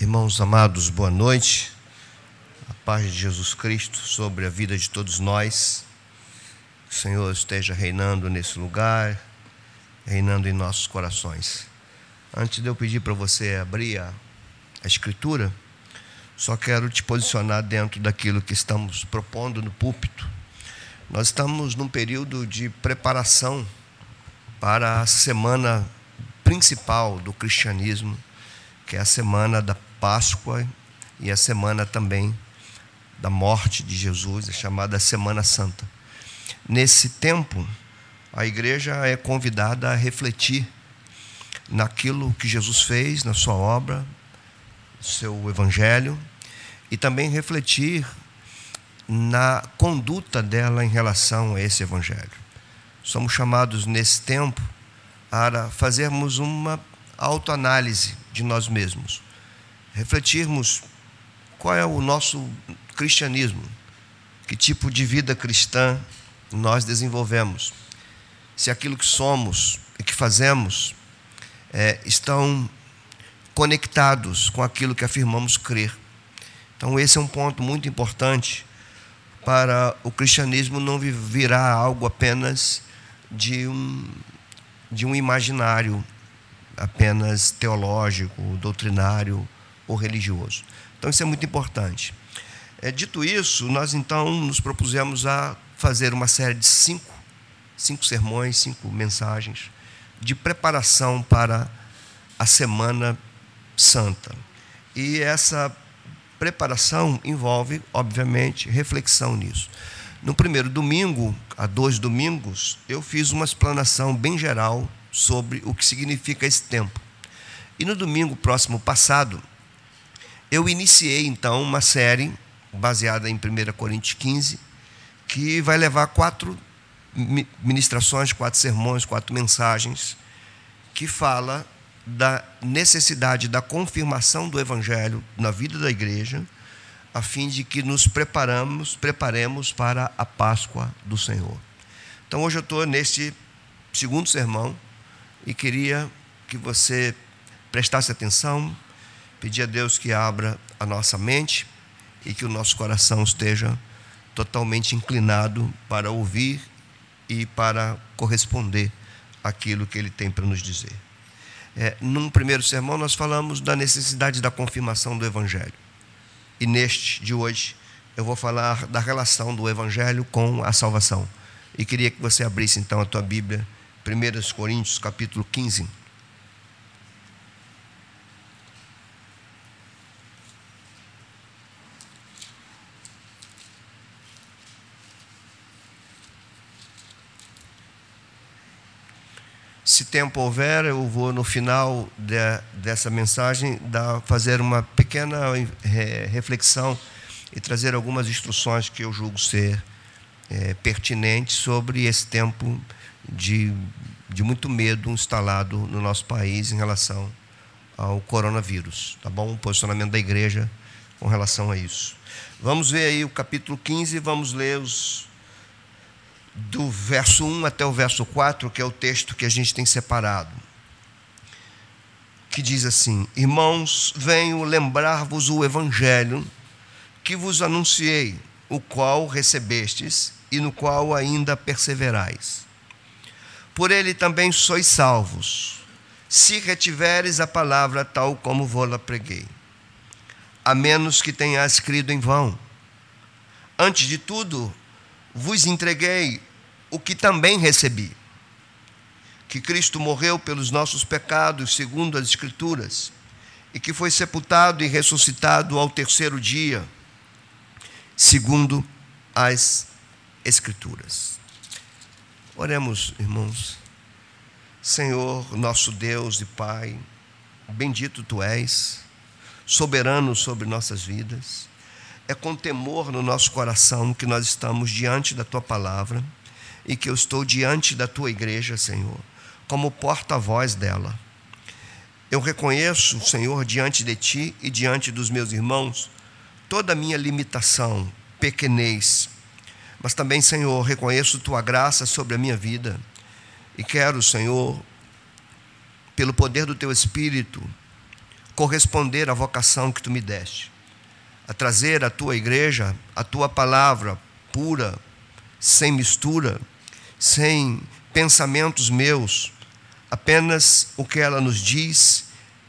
Irmãos amados, boa noite. A paz de Jesus Cristo sobre a vida de todos nós. Que o Senhor esteja reinando nesse lugar, reinando em nossos corações. Antes de eu pedir para você abrir a, a Escritura, só quero te posicionar dentro daquilo que estamos propondo no púlpito. Nós estamos num período de preparação para a semana principal do cristianismo, que é a semana da Páscoa e a semana também da morte de Jesus, é chamada Semana Santa. Nesse tempo, a igreja é convidada a refletir naquilo que Jesus fez, na sua obra, seu evangelho, e também refletir na conduta dela em relação a esse evangelho. Somos chamados nesse tempo a fazermos uma autoanálise de nós mesmos refletirmos qual é o nosso cristianismo, que tipo de vida cristã nós desenvolvemos, se aquilo que somos e que fazemos é, estão conectados com aquilo que afirmamos crer. Então, esse é um ponto muito importante para o cristianismo não virar algo apenas de um, de um imaginário apenas teológico, doutrinário ou religioso. Então, isso é muito importante. É, dito isso, nós então nos propusemos a fazer uma série de cinco, cinco sermões, cinco mensagens de preparação para a Semana Santa. E essa preparação envolve, obviamente, reflexão nisso. No primeiro domingo, há dois domingos, eu fiz uma explanação bem geral sobre o que significa esse tempo. E no domingo próximo passado, eu iniciei então uma série baseada em 1 Coríntios 15, que vai levar quatro ministrações, quatro sermões, quatro mensagens, que fala da necessidade da confirmação do evangelho na vida da igreja, a fim de que nos preparamos, preparemos para a Páscoa do Senhor. Então hoje eu estou neste segundo sermão e queria que você prestasse atenção, Pedir a Deus que abra a nossa mente e que o nosso coração esteja totalmente inclinado para ouvir e para corresponder àquilo que Ele tem para nos dizer. É, num primeiro sermão, nós falamos da necessidade da confirmação do Evangelho. E neste de hoje, eu vou falar da relação do Evangelho com a salvação. E queria que você abrisse então a tua Bíblia, 1 Coríntios capítulo 15. Se tempo houver, eu vou no final de, dessa mensagem dar, fazer uma pequena reflexão e trazer algumas instruções que eu julgo ser é, pertinentes sobre esse tempo de, de muito medo instalado no nosso país em relação ao coronavírus. Tá bom? O posicionamento da igreja com relação a isso. Vamos ver aí o capítulo 15, vamos ler os do verso 1 até o verso 4, que é o texto que a gente tem separado, que diz assim: Irmãos, venho lembrar-vos o evangelho que vos anunciei, o qual recebestes e no qual ainda perseverais. Por ele também sois salvos, se retiveres a palavra tal como vou-la preguei, a menos que tenhas crido em vão. Antes de tudo, vos entreguei o que também recebi: que Cristo morreu pelos nossos pecados, segundo as Escrituras, e que foi sepultado e ressuscitado ao terceiro dia, segundo as Escrituras. Oremos, irmãos. Senhor, nosso Deus e Pai, bendito tu és, soberano sobre nossas vidas é com temor no nosso coração que nós estamos diante da tua palavra e que eu estou diante da tua igreja, Senhor, como porta-voz dela. Eu reconheço, Senhor, diante de ti e diante dos meus irmãos, toda a minha limitação, pequenez, mas também, Senhor, reconheço tua graça sobre a minha vida e quero, Senhor, pelo poder do teu Espírito, corresponder à vocação que tu me deste, a trazer à tua igreja a tua palavra pura, sem mistura, sem pensamentos meus, apenas o que ela nos diz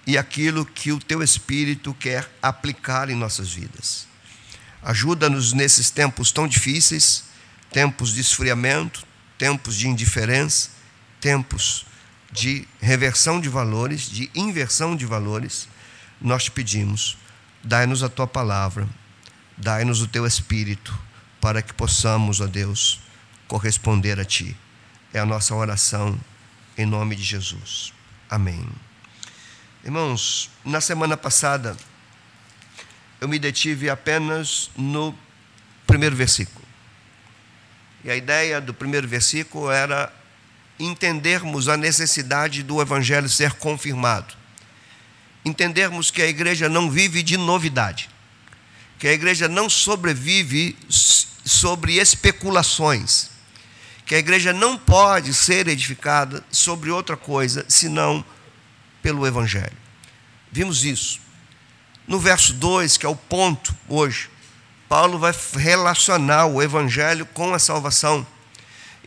e aquilo que o teu Espírito quer aplicar em nossas vidas. Ajuda-nos nesses tempos tão difíceis tempos de esfriamento, tempos de indiferença, tempos de reversão de valores, de inversão de valores. Nós te pedimos, dai-nos a tua palavra, dai-nos o teu Espírito, para que possamos, ó Deus, corresponder a ti. É a nossa oração em nome de Jesus. Amém. Irmãos, na semana passada, eu me detive apenas no primeiro versículo. E a ideia do primeiro versículo era entendermos a necessidade do Evangelho ser confirmado. Entendermos que a igreja não vive de novidade, que a igreja não sobrevive sobre especulações, que a igreja não pode ser edificada sobre outra coisa senão pelo Evangelho. Vimos isso. No verso 2, que é o ponto hoje, Paulo vai relacionar o Evangelho com a salvação.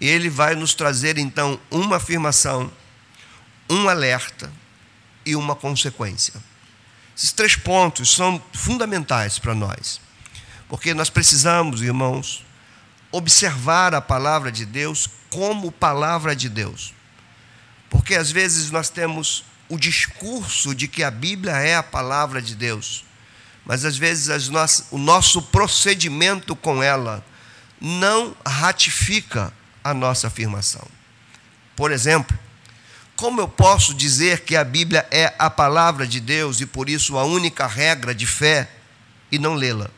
E ele vai nos trazer então uma afirmação, um alerta e uma consequência. Esses três pontos são fundamentais para nós, porque nós precisamos, irmãos, observar a palavra de Deus como palavra de Deus. Porque às vezes nós temos o discurso de que a Bíblia é a palavra de Deus, mas às vezes nossas, o nosso procedimento com ela não ratifica a nossa afirmação. Por exemplo, como eu posso dizer que a Bíblia é a palavra de Deus e por isso a única regra de fé e não lê-la?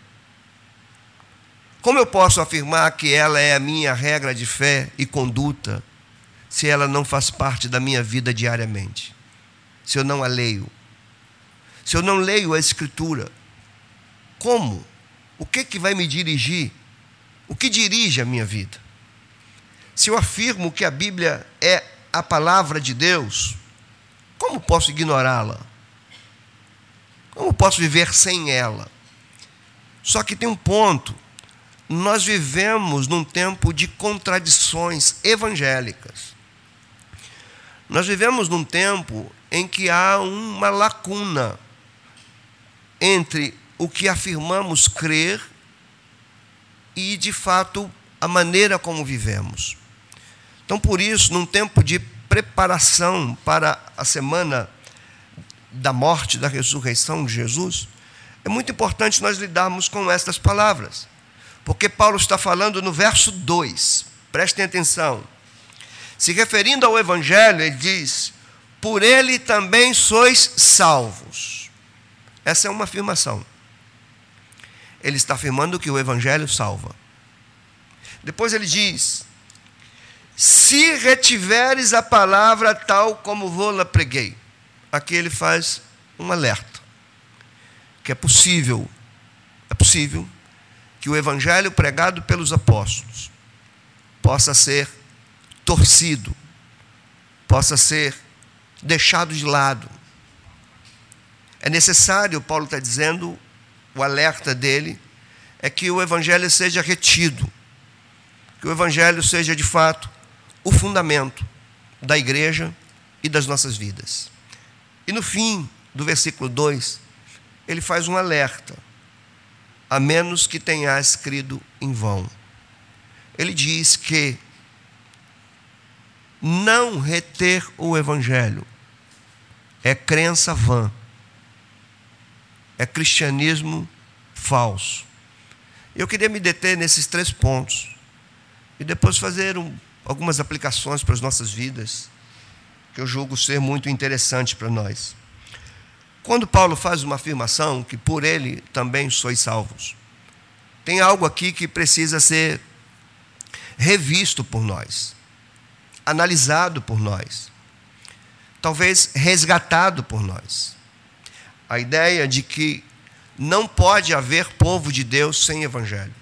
Como eu posso afirmar que ela é a minha regra de fé e conduta se ela não faz parte da minha vida diariamente? se eu não a leio? Se eu não leio a Escritura, como? O que, que vai me dirigir? O que dirige a minha vida? Se eu afirmo que a Bíblia é a palavra de Deus, como posso ignorá-la? Como posso viver sem ela? Só que tem um ponto. Nós vivemos num tempo de contradições evangélicas. Nós vivemos num tempo em que há uma lacuna entre o que afirmamos crer e, de fato, a maneira como vivemos. Então, por isso, num tempo de preparação para a semana da morte, da ressurreição de Jesus, é muito importante nós lidarmos com estas palavras. Porque Paulo está falando no verso 2, prestem atenção. Se referindo ao Evangelho, ele diz: por ele também sois salvos. Essa é uma afirmação. Ele está afirmando que o Evangelho salva. Depois ele diz: Se retiveres a palavra tal como vou-la preguei. Aqui ele faz um alerta. Que é possível, é possível que o Evangelho pregado pelos apóstolos possa ser torcido, possa ser deixado de lado. É necessário, Paulo está dizendo, o alerta dele é que o evangelho seja retido, que o evangelho seja de fato o fundamento da igreja e das nossas vidas. E no fim do versículo 2, ele faz um alerta, a menos que tenhas crido em vão. Ele diz que não reter o evangelho é crença vã, é cristianismo falso. Eu queria me deter nesses três pontos e depois fazer um, algumas aplicações para as nossas vidas, que eu julgo ser muito interessante para nós. Quando Paulo faz uma afirmação que por ele também sois salvos, tem algo aqui que precisa ser revisto por nós, analisado por nós talvez resgatado por nós. A ideia de que não pode haver povo de Deus sem evangelho.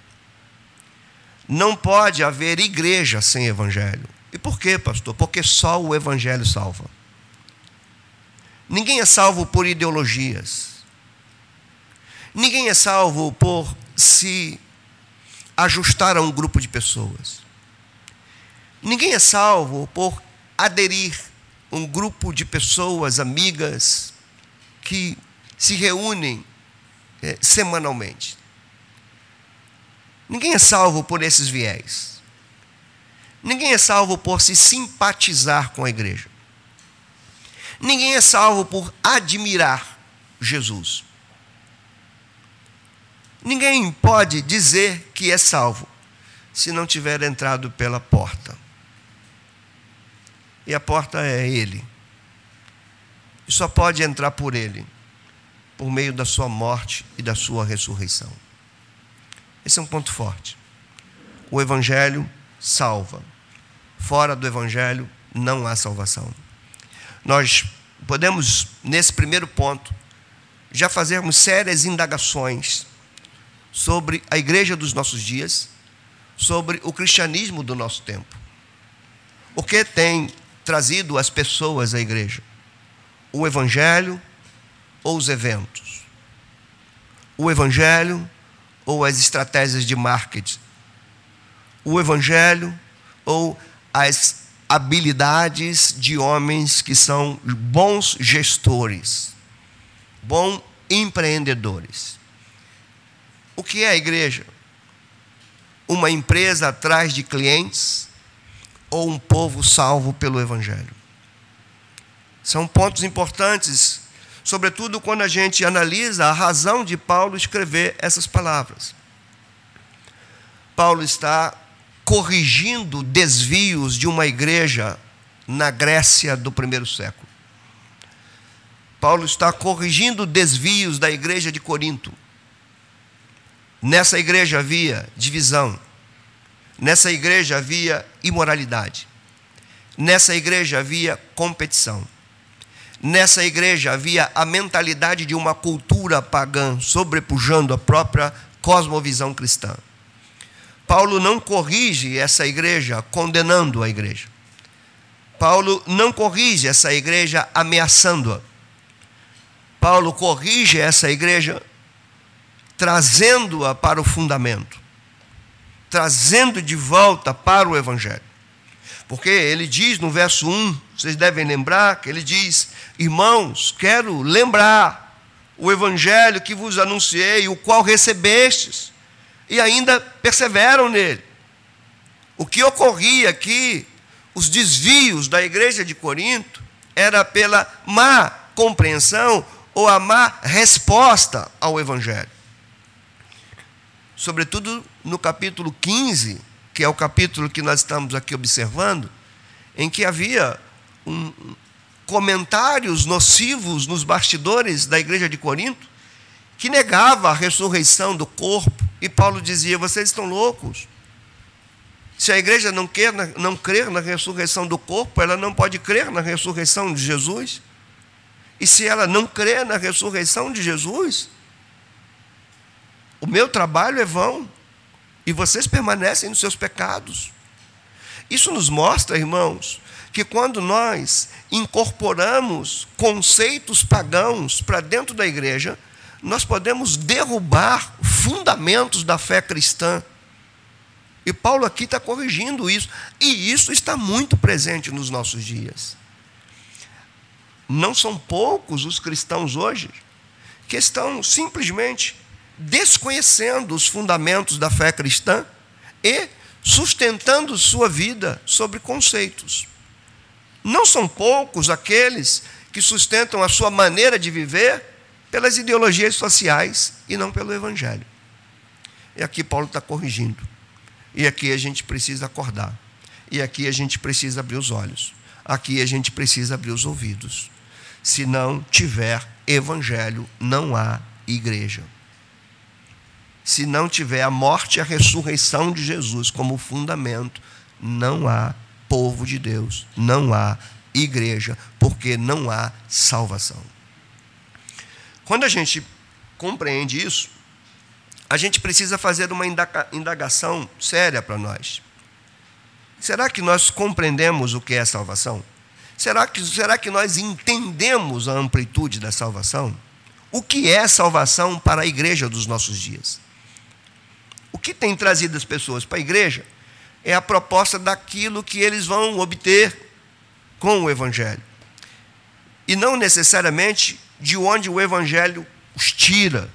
Não pode haver igreja sem evangelho. E por quê, pastor? Porque só o evangelho salva. Ninguém é salvo por ideologias. Ninguém é salvo por se ajustar a um grupo de pessoas. Ninguém é salvo por aderir a um grupo de pessoas amigas que se reúnem é, semanalmente. Ninguém é salvo por esses viés. Ninguém é salvo por se simpatizar com a igreja. Ninguém é salvo por admirar Jesus. Ninguém pode dizer que é salvo se não tiver entrado pela porta. E a porta é Ele. E só pode entrar por Ele, por meio da Sua morte e da Sua ressurreição. Esse é um ponto forte. O Evangelho salva. Fora do Evangelho não há salvação. Nós podemos, nesse primeiro ponto, já fazermos sérias indagações sobre a igreja dos nossos dias, sobre o cristianismo do nosso tempo. O que tem trazido as pessoas à igreja? O evangelho ou os eventos? O evangelho ou as estratégias de marketing? O evangelho ou as habilidades de homens que são bons gestores, bons empreendedores? O que é a igreja? Uma empresa atrás de clientes ou um povo salvo pelo Evangelho? São pontos importantes, sobretudo quando a gente analisa a razão de Paulo escrever essas palavras. Paulo está corrigindo desvios de uma igreja na Grécia do primeiro século. Paulo está corrigindo desvios da igreja de Corinto. Nessa igreja havia divisão. Nessa igreja havia imoralidade. Nessa igreja havia competição. Nessa igreja havia a mentalidade de uma cultura pagã sobrepujando a própria cosmovisão cristã. Paulo não corrige essa igreja condenando a igreja. Paulo não corrige essa igreja ameaçando-a. Paulo corrige essa igreja trazendo-a para o fundamento, trazendo de volta para o Evangelho. Porque ele diz no verso 1, vocês devem lembrar, que ele diz: Irmãos, quero lembrar o Evangelho que vos anunciei, o qual recebestes, e ainda perseveram nele. O que ocorria aqui, os desvios da igreja de Corinto, era pela má compreensão ou a má resposta ao Evangelho sobretudo no capítulo 15, que é o capítulo que nós estamos aqui observando, em que havia um, comentários nocivos nos bastidores da igreja de Corinto, que negava a ressurreição do corpo, e Paulo dizia: vocês estão loucos. Se a igreja não, quer, não crer na ressurreição do corpo, ela não pode crer na ressurreição de Jesus. E se ela não crê na ressurreição de Jesus, o meu trabalho é vão e vocês permanecem nos seus pecados. Isso nos mostra, irmãos, que quando nós incorporamos conceitos pagãos para dentro da igreja, nós podemos derrubar fundamentos da fé cristã. E Paulo aqui está corrigindo isso. E isso está muito presente nos nossos dias. Não são poucos os cristãos hoje que estão simplesmente desconhecendo os fundamentos da fé cristã e sustentando sua vida sobre conceitos. Não são poucos aqueles que sustentam a sua maneira de viver pelas ideologias sociais e não pelo Evangelho. E aqui Paulo está corrigindo. E aqui a gente precisa acordar. E aqui a gente precisa abrir os olhos. Aqui a gente precisa abrir os ouvidos. Se não tiver Evangelho, não há igreja se não tiver a morte e a ressurreição de Jesus como fundamento, não há povo de Deus, não há igreja, porque não há salvação. Quando a gente compreende isso, a gente precisa fazer uma indagação séria para nós. Será que nós compreendemos o que é salvação? Será que, será que nós entendemos a amplitude da salvação? O que é salvação para a igreja dos nossos dias? O que tem trazido as pessoas para a igreja é a proposta daquilo que eles vão obter com o Evangelho. E não necessariamente de onde o Evangelho os tira.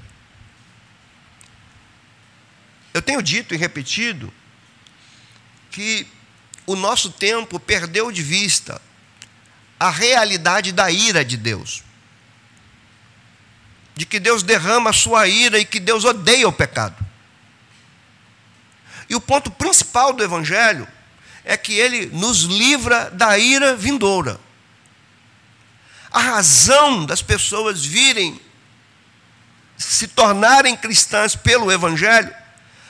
Eu tenho dito e repetido que o nosso tempo perdeu de vista a realidade da ira de Deus. De que Deus derrama a sua ira e que Deus odeia o pecado. E o ponto principal do Evangelho é que ele nos livra da ira vindoura. A razão das pessoas virem se tornarem cristãs pelo Evangelho,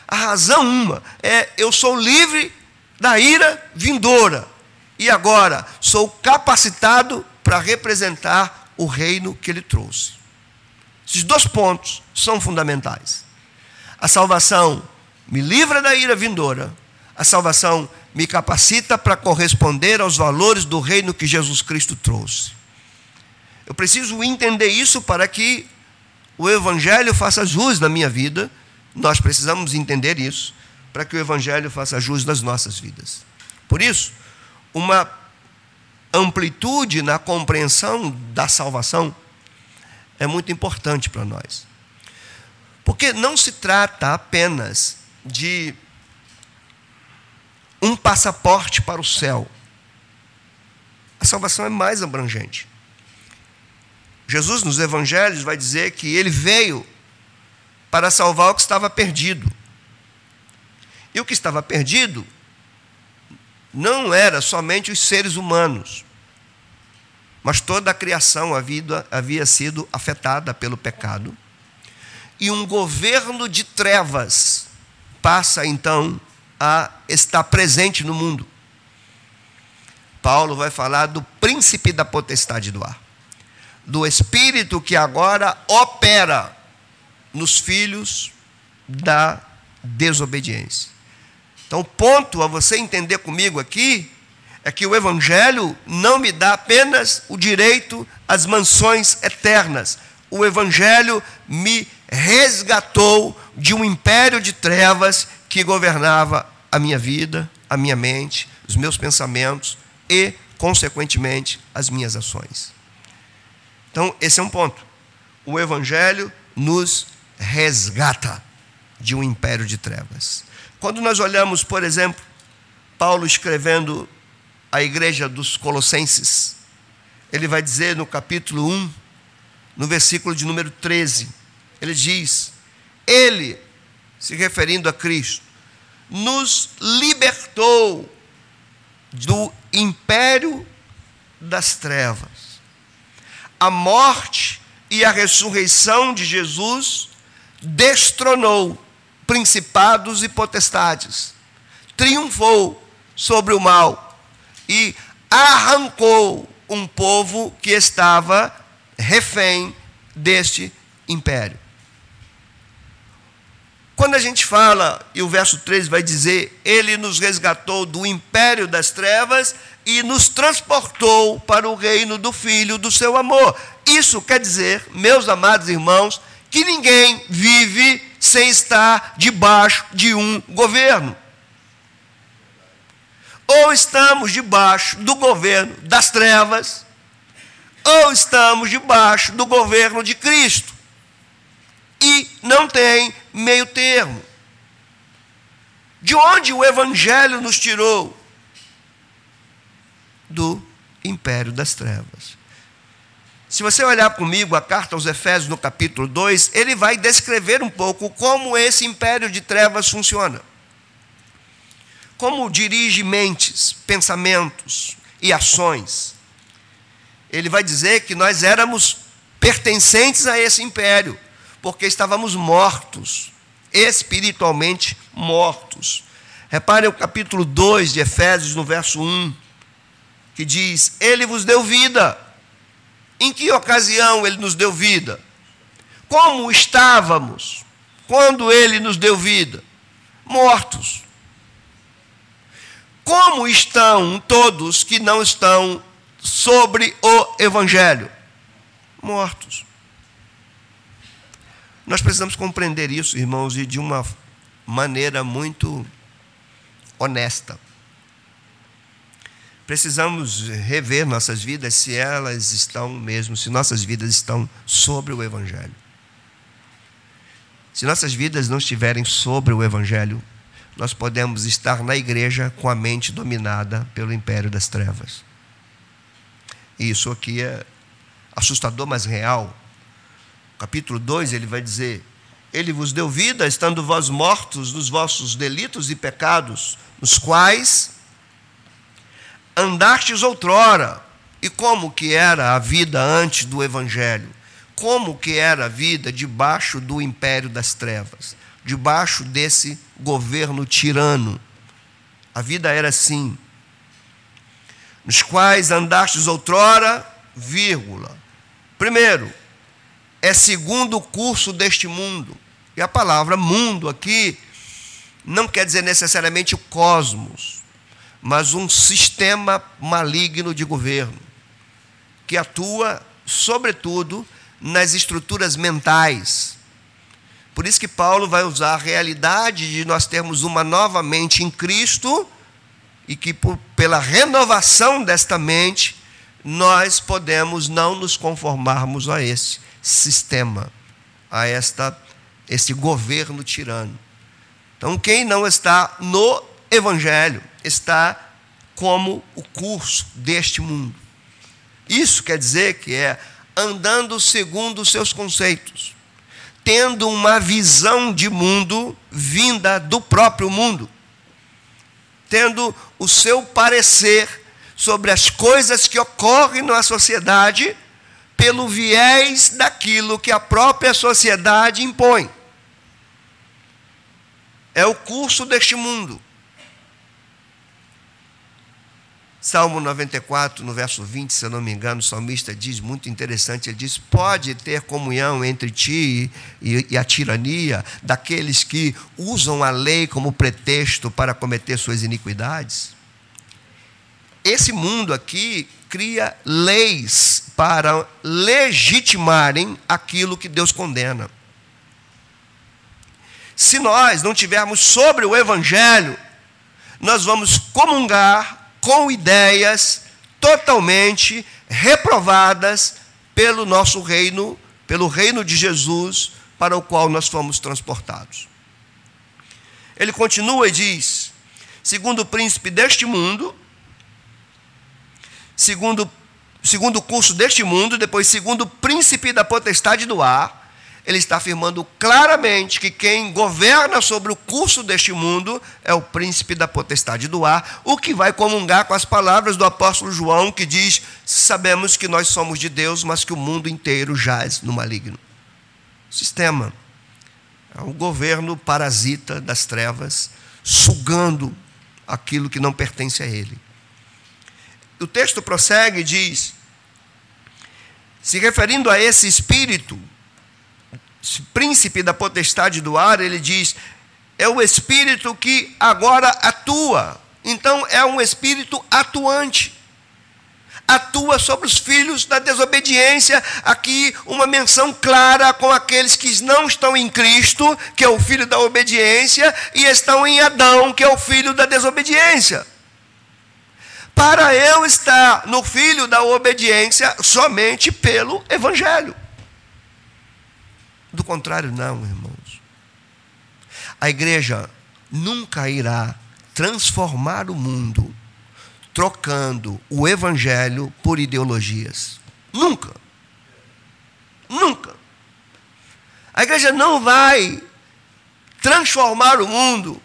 a razão uma é eu sou livre da ira vindoura e agora sou capacitado para representar o reino que ele trouxe. Esses dois pontos são fundamentais. A salvação me livra da ira vindoura, a salvação me capacita para corresponder aos valores do reino que Jesus Cristo trouxe. Eu preciso entender isso para que o Evangelho faça jus na minha vida. Nós precisamos entender isso para que o Evangelho faça jus nas nossas vidas. Por isso, uma amplitude na compreensão da salvação é muito importante para nós. Porque não se trata apenas de um passaporte para o céu. A salvação é mais abrangente. Jesus, nos evangelhos, vai dizer que ele veio para salvar o que estava perdido. E o que estava perdido não era somente os seres humanos, mas toda a criação havia, havia sido afetada pelo pecado. E um governo de trevas passa então a estar presente no mundo. Paulo vai falar do príncipe da potestade do ar do Espírito que agora opera nos filhos da desobediência. Então, o ponto a você entender comigo aqui é que o Evangelho não me dá apenas o direito às mansões eternas. O Evangelho me resgatou de um império de trevas que governava a minha vida, a minha mente, os meus pensamentos e, consequentemente, as minhas ações. Então, esse é um ponto. O Evangelho nos resgata de um império de trevas. Quando nós olhamos, por exemplo, Paulo escrevendo à igreja dos Colossenses, ele vai dizer no capítulo 1, no versículo de número 13, ele diz: Ele, se referindo a Cristo, nos libertou do império das trevas a morte e a ressurreição de Jesus destronou principados e potestades, triunfou sobre o mal e arrancou um povo que estava refém deste império. Quando a gente fala, e o verso 13 vai dizer, ele nos resgatou do império das trevas e nos transportou para o reino do Filho do seu amor. Isso quer dizer, meus amados irmãos, que ninguém vive sem estar debaixo de um governo. Ou estamos debaixo do governo das trevas, ou estamos debaixo do governo de Cristo. E não tem meio termo. De onde o Evangelho nos tirou? Do império das trevas. Se você olhar comigo a carta aos Efésios no capítulo 2, ele vai descrever um pouco como esse império de trevas funciona. Como dirige mentes, pensamentos e ações. Ele vai dizer que nós éramos pertencentes a esse império porque estávamos mortos, espiritualmente mortos. Reparem o capítulo 2 de Efésios, no verso 1, que diz: Ele vos deu vida. Em que ocasião ele nos deu vida? Como estávamos quando ele nos deu vida? Mortos. Como estão todos que não estão sobre o Evangelho? Mortos. Nós precisamos compreender isso, irmãos, e de uma maneira muito honesta. Precisamos rever nossas vidas se elas estão mesmo, se nossas vidas estão sobre o Evangelho. Se nossas vidas não estiverem sobre o Evangelho, nós podemos estar na igreja com a mente dominada pelo império das trevas. E isso aqui é assustador, mas real. Capítulo 2, ele vai dizer: Ele vos deu vida, estando vós mortos nos vossos delitos e pecados, nos quais andastes outrora. E como que era a vida antes do evangelho? Como que era a vida debaixo do império das trevas, debaixo desse governo tirano? A vida era assim. Nos quais andastes outrora, vírgula. Primeiro, é segundo o curso deste mundo. E a palavra mundo aqui não quer dizer necessariamente o cosmos mas um sistema maligno de governo, que atua, sobretudo, nas estruturas mentais. Por isso que Paulo vai usar a realidade de nós termos uma nova mente em Cristo e que por, pela renovação desta mente nós podemos não nos conformarmos a esse sistema, a esta esse governo tirano. Então, quem não está no evangelho está como o curso deste mundo. Isso quer dizer que é andando segundo os seus conceitos, tendo uma visão de mundo vinda do próprio mundo, tendo o seu parecer sobre as coisas que ocorrem na sociedade pelo viés daquilo que a própria sociedade impõe. É o curso deste mundo. Salmo 94, no verso 20, se eu não me engano, o salmista diz muito interessante: ele diz, Pode ter comunhão entre ti e, e, a tirania daqueles que usam a lei como pretexto para cometer suas iniquidades? Esse mundo aqui cria leis para legitimarem aquilo que Deus condena. Se nós não tivermos sobre o Evangelho, nós vamos comungar com ideias totalmente reprovadas pelo nosso reino, pelo reino de Jesus, para o qual nós fomos transportados. Ele continua e diz: segundo o príncipe deste mundo, segundo, segundo o curso deste mundo, depois segundo o príncipe da potestade do ar, ele está afirmando claramente que quem governa sobre o curso deste mundo é o príncipe da potestade do ar, o que vai comungar com as palavras do apóstolo João, que diz: Sabemos que nós somos de Deus, mas que o mundo inteiro jaz no maligno. Sistema. É um governo parasita das trevas, sugando aquilo que não pertence a ele. O texto prossegue e diz: se referindo a esse espírito, príncipe da potestade do ar, ele diz: é o espírito que agora atua. Então é um espírito atuante. Atua sobre os filhos da desobediência. Aqui uma menção clara com aqueles que não estão em Cristo, que é o filho da obediência, e estão em Adão, que é o filho da desobediência. Para eu estar no filho da obediência somente pelo Evangelho. Do contrário, não, irmãos. A igreja nunca irá transformar o mundo trocando o evangelho por ideologias. Nunca. Nunca. A igreja não vai transformar o mundo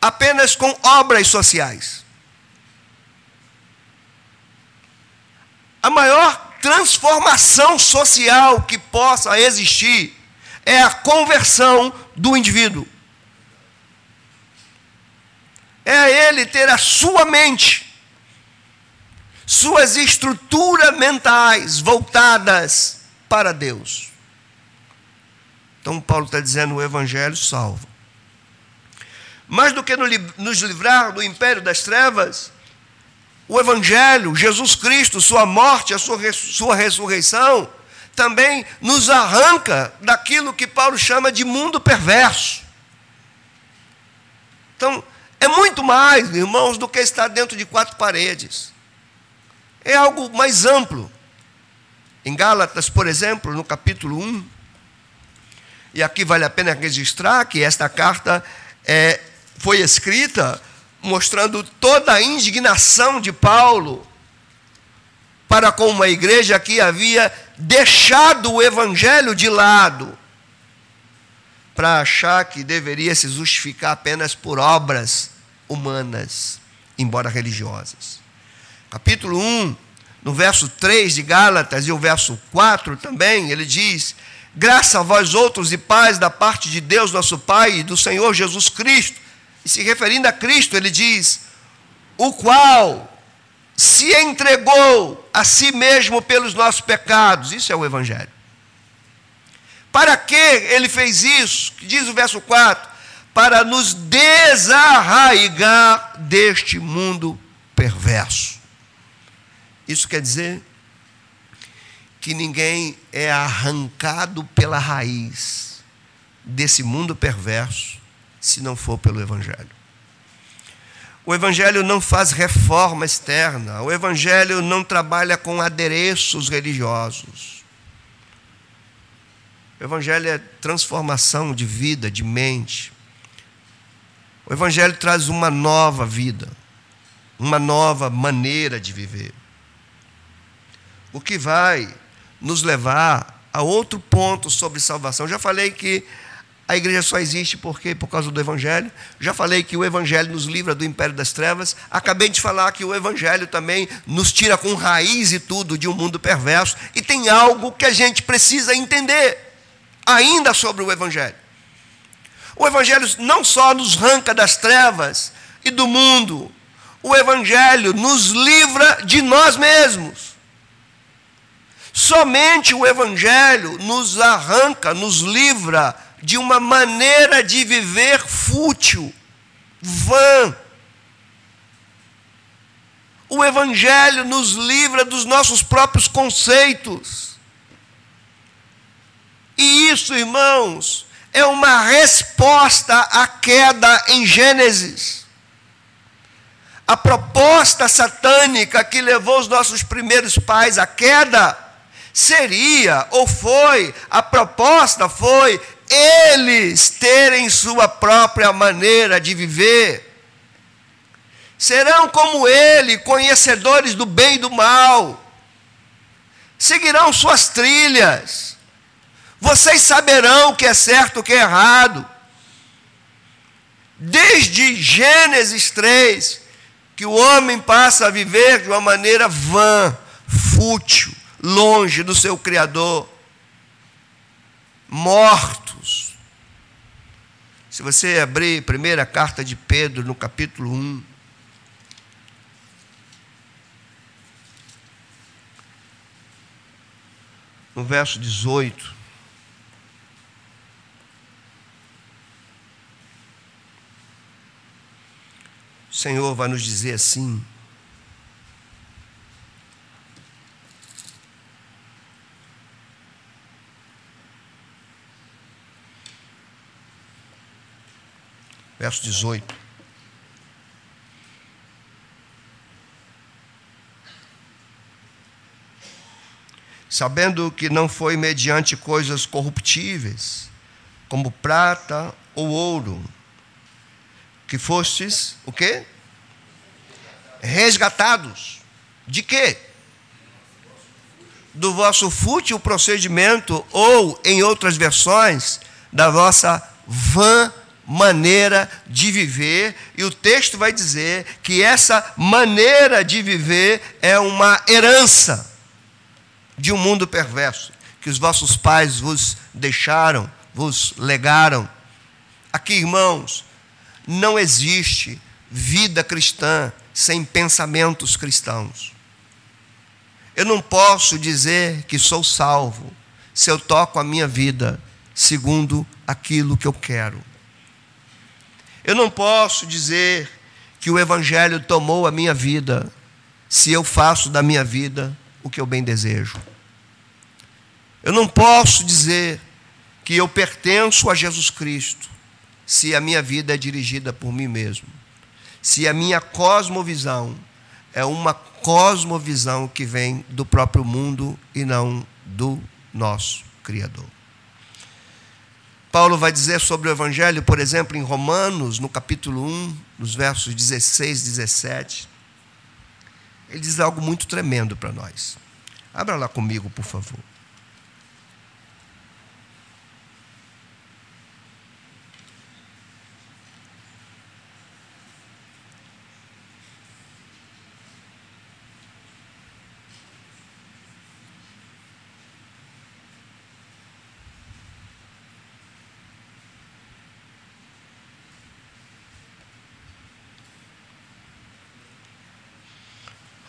apenas com obras sociais. A maior transformação social que possa existir é a conversão do indivíduo. É ele ter a sua mente, suas estruturas mentais voltadas para Deus. Então, Paulo está dizendo: o Evangelho salva. Mais do que nos livrar do império das trevas, o Evangelho, Jesus Cristo, Sua morte, a Sua, sua ressurreição, também nos arranca daquilo que Paulo chama de mundo perverso. Então, é muito mais, irmãos, do que estar dentro de quatro paredes. É algo mais amplo. Em Gálatas, por exemplo, no capítulo 1, e aqui vale a pena registrar que esta carta é, foi escrita mostrando toda a indignação de Paulo para com uma igreja que havia deixado o evangelho de lado para achar que deveria se justificar apenas por obras humanas, embora religiosas. Capítulo 1, no verso 3 de Gálatas e o verso 4 também, ele diz: Graça a vós outros e paz da parte de Deus, nosso Pai, e do Senhor Jesus Cristo. E se referindo a Cristo, ele diz: O qual se entregou a si mesmo pelos nossos pecados. Isso é o Evangelho. Para que ele fez isso? Diz o verso 4: Para nos desarraigar deste mundo perverso. Isso quer dizer que ninguém é arrancado pela raiz desse mundo perverso se não for pelo Evangelho. O Evangelho não faz reforma externa, o Evangelho não trabalha com adereços religiosos. O Evangelho é transformação de vida, de mente. O Evangelho traz uma nova vida, uma nova maneira de viver. O que vai nos levar a outro ponto sobre salvação. Já falei que a igreja só existe porque por causa do evangelho. Já falei que o evangelho nos livra do império das trevas. Acabei de falar que o evangelho também nos tira com raiz e tudo de um mundo perverso. E tem algo que a gente precisa entender ainda sobre o evangelho. O evangelho não só nos arranca das trevas e do mundo, o evangelho nos livra de nós mesmos. Somente o Evangelho nos arranca, nos livra de uma maneira de viver fútil, vã. O Evangelho nos livra dos nossos próprios conceitos. E isso, irmãos, é uma resposta à queda em Gênesis. A proposta satânica que levou os nossos primeiros pais à queda seria, ou foi, a proposta foi, eles terem sua própria maneira de viver. Serão como ele, conhecedores do bem e do mal. Seguirão suas trilhas. Vocês saberão o que é certo e o que é errado. Desde Gênesis 3, que o homem passa a viver de uma maneira vã, fútil, longe do seu Criador, mortos. Se você abrir a primeira carta de Pedro, no capítulo 1, no verso 18. O Senhor vai nos dizer assim: verso 18. Sabendo que não foi mediante coisas corruptíveis, como prata ou ouro, que fostes o quê? Resgatados. De quê? Do vosso fútil procedimento, ou, em outras versões, da vossa vã maneira de viver, e o texto vai dizer que essa maneira de viver é uma herança de um mundo perverso que os vossos pais vos deixaram, vos legaram. Aqui, irmãos, não existe vida cristã sem pensamentos cristãos. Eu não posso dizer que sou salvo se eu toco a minha vida segundo aquilo que eu quero. Eu não posso dizer que o Evangelho tomou a minha vida se eu faço da minha vida o que eu bem desejo. Eu não posso dizer que eu pertenço a Jesus Cristo se a minha vida é dirigida por mim mesmo. Se a minha cosmovisão é uma cosmovisão que vem do próprio mundo e não do nosso Criador. Paulo vai dizer sobre o Evangelho, por exemplo, em Romanos, no capítulo 1, nos versos 16 e 17. Ele diz algo muito tremendo para nós. Abra lá comigo, por favor.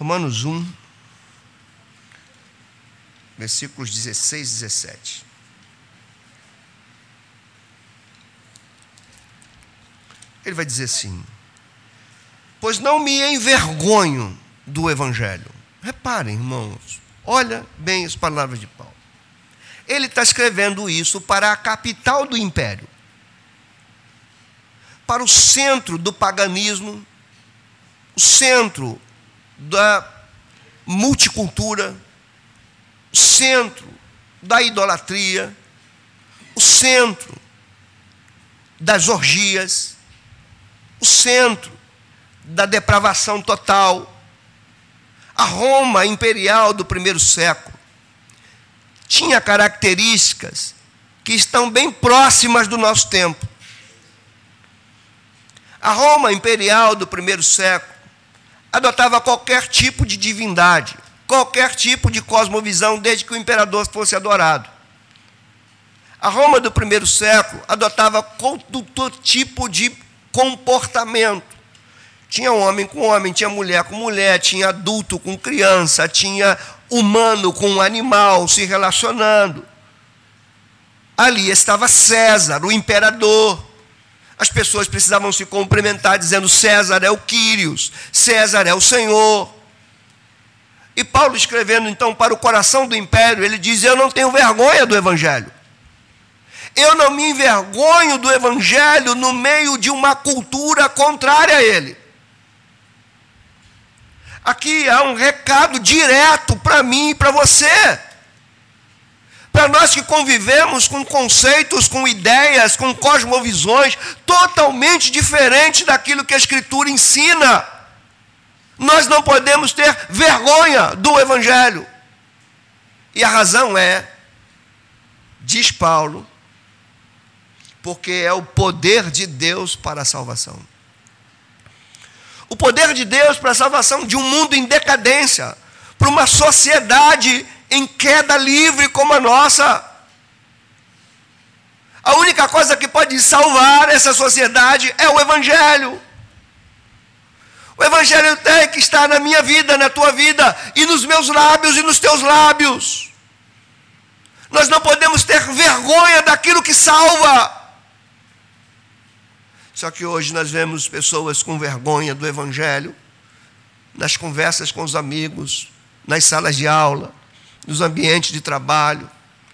Romanos 1, versículos 16 e 17. Ele vai dizer assim: Pois não me envergonho do Evangelho. Reparem, irmãos, olha bem as palavras de Paulo. Ele está escrevendo isso para a capital do império, para o centro do paganismo, o centro da multicultura, o centro da idolatria, o centro das orgias, o centro da depravação total. A Roma imperial do primeiro século tinha características que estão bem próximas do nosso tempo. A Roma imperial do primeiro século adotava qualquer tipo de divindade, qualquer tipo de cosmovisão, desde que o imperador fosse adorado. A Roma do primeiro século adotava todo tipo de comportamento. Tinha homem com homem, tinha mulher com mulher, tinha adulto com criança, tinha humano com animal se relacionando. Ali estava César, o imperador. As pessoas precisavam se cumprimentar dizendo: César é o Quírios, César é o Senhor. E Paulo, escrevendo então para o coração do império, ele diz: Eu não tenho vergonha do Evangelho. Eu não me envergonho do Evangelho no meio de uma cultura contrária a ele. Aqui há um recado direto para mim e para você. Para nós que convivemos com conceitos, com ideias, com cosmovisões totalmente diferentes daquilo que a Escritura ensina, nós não podemos ter vergonha do Evangelho. E a razão é, diz Paulo, porque é o poder de Deus para a salvação. O poder de Deus para a salvação de um mundo em decadência, para uma sociedade em queda livre como a nossa. A única coisa que pode salvar essa sociedade é o Evangelho. O Evangelho tem que estar na minha vida, na tua vida, e nos meus lábios e nos teus lábios. Nós não podemos ter vergonha daquilo que salva. Só que hoje nós vemos pessoas com vergonha do Evangelho, nas conversas com os amigos, nas salas de aula, nos ambientes de trabalho,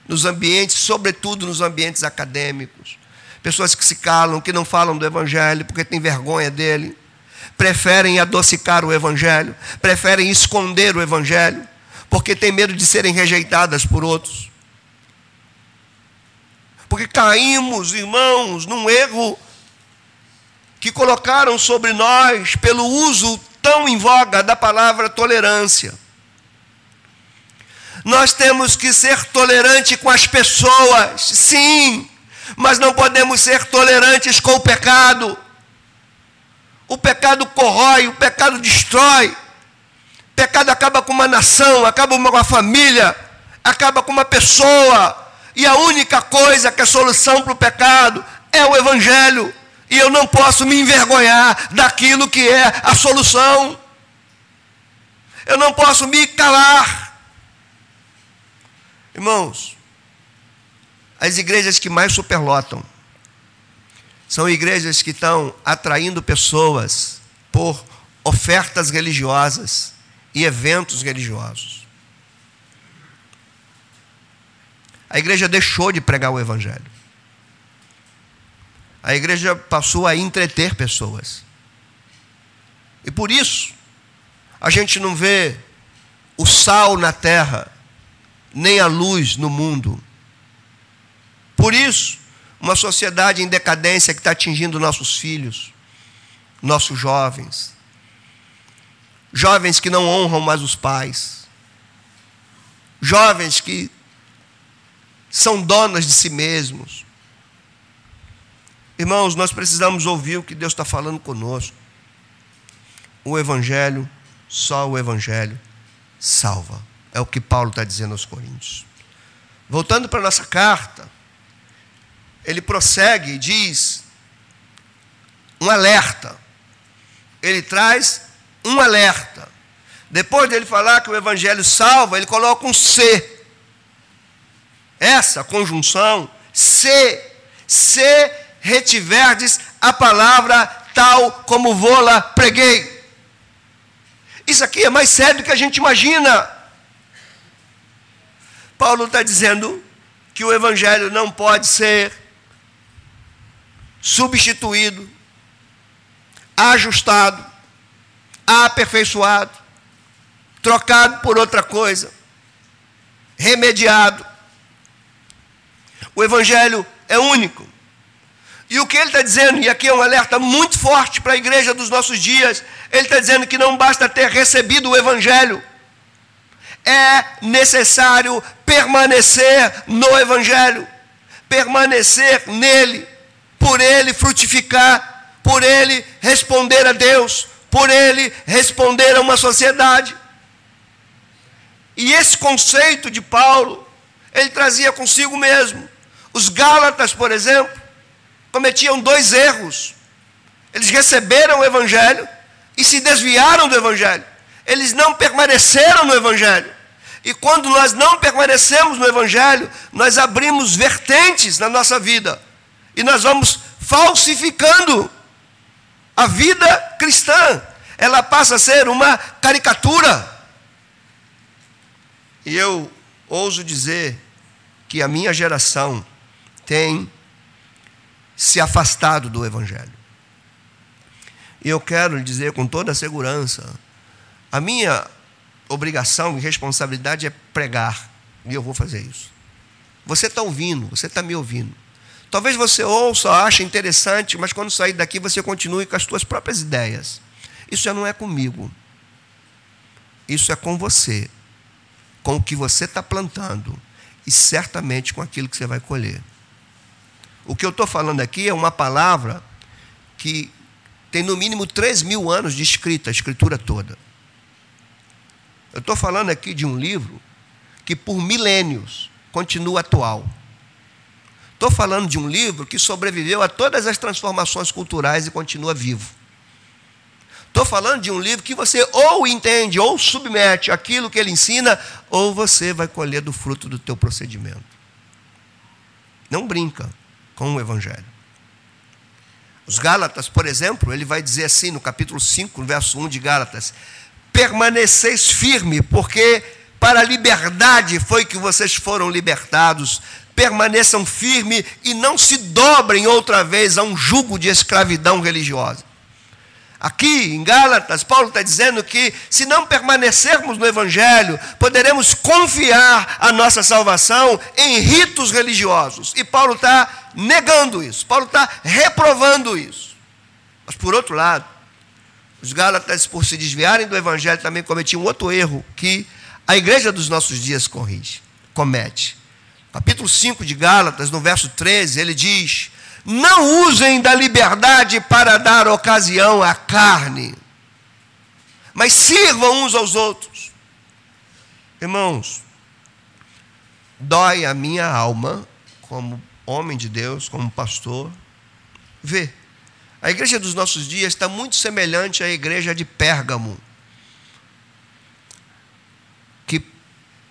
nos ambientes, sobretudo nos ambientes acadêmicos. Pessoas que se calam, que não falam do Evangelho porque têm vergonha dele, preferem adocicar o Evangelho, preferem esconder o Evangelho, porque têm medo de serem rejeitadas por outros. Porque caímos, irmãos, num erro que colocaram sobre nós pelo uso tão em voga da palavra tolerância. Nós temos que ser tolerantes com as pessoas, sim, mas não podemos ser tolerantes com o pecado. O pecado corrói, o pecado destrói. O pecado acaba com uma nação, acaba com uma família, acaba com uma pessoa. E a única coisa que é solução para o pecado é o Evangelho. E eu não posso me envergonhar daquilo que é a solução. Eu não posso me calar. Irmãos, as igrejas que mais superlotam São igrejas que estão atraindo pessoas por ofertas religiosas e eventos religiosos. A igreja deixou de pregar o Evangelho. A igreja passou a entreter pessoas. E por isso, a gente não vê o sal na terra, nem a luz no mundo. Por isso, uma sociedade em decadência que está atingindo nossos filhos, nossos jovens, jovens que não honram mais os pais, jovens que são donas de si mesmos. Irmãos, nós precisamos ouvir o que Deus está falando conosco. O Evangelho, só o Evangelho salva. É o que Paulo está dizendo aos Coríntios. Voltando para a nossa carta, ele prossegue e diz um alerta. Ele traz um alerta. Depois dele falar que o Evangelho salva, ele coloca um se. Essa conjunção, se, se retiverdes a palavra tal como vou-la preguei. Isso aqui é mais sério do que a gente imagina. Paulo está dizendo que o Evangelho não pode ser substituído, ajustado, aperfeiçoado, trocado por outra coisa, remediado. O Evangelho é único. E o que ele está dizendo, e aqui é um alerta muito forte para a igreja dos nossos dias, ele está dizendo que não basta ter recebido o Evangelho, é necessário permanecer no Evangelho, permanecer nele, por ele frutificar, por ele responder a Deus, por ele responder a uma sociedade. E esse conceito de Paulo, ele trazia consigo mesmo. Os Gálatas, por exemplo, cometiam dois erros. Eles receberam o Evangelho e se desviaram do Evangelho. Eles não permaneceram no Evangelho. E quando nós não permanecemos no Evangelho, nós abrimos vertentes na nossa vida e nós vamos falsificando a vida cristã. Ela passa a ser uma caricatura. E eu ouso dizer que a minha geração tem se afastado do Evangelho. E eu quero dizer com toda a segurança: a minha obrigação e responsabilidade é pregar, e eu vou fazer isso. Você está ouvindo, você está me ouvindo. Talvez você ouça, ache interessante, mas quando sair daqui você continue com as suas próprias ideias. Isso já não é comigo. Isso é com você, com o que você está plantando e certamente com aquilo que você vai colher. O que eu estou falando aqui é uma palavra que tem no mínimo 3 mil anos de escrita, a escritura toda. Eu estou falando aqui de um livro que por milênios continua atual. Estou falando de um livro que sobreviveu a todas as transformações culturais e continua vivo. Estou falando de um livro que você ou entende ou submete aquilo que ele ensina, ou você vai colher do fruto do teu procedimento. Não brinca com o Evangelho. Os Gálatas, por exemplo, ele vai dizer assim no capítulo 5, no verso 1 de Gálatas: permaneceis firme, porque para a liberdade foi que vocês foram libertados permaneçam firmes e não se dobrem outra vez a um jugo de escravidão religiosa. Aqui em Gálatas, Paulo está dizendo que se não permanecermos no Evangelho, poderemos confiar a nossa salvação em ritos religiosos. E Paulo está negando isso, Paulo está reprovando isso. Mas por outro lado, os Gálatas, por se desviarem do Evangelho, também cometiam outro erro que a igreja dos nossos dias corrige, comete capítulo 5 de Gálatas, no verso 13, ele diz: Não usem da liberdade para dar ocasião à carne, mas sirvam uns aos outros. Irmãos, dói a minha alma, como homem de Deus, como pastor, ver. A igreja dos nossos dias está muito semelhante à igreja de Pérgamo.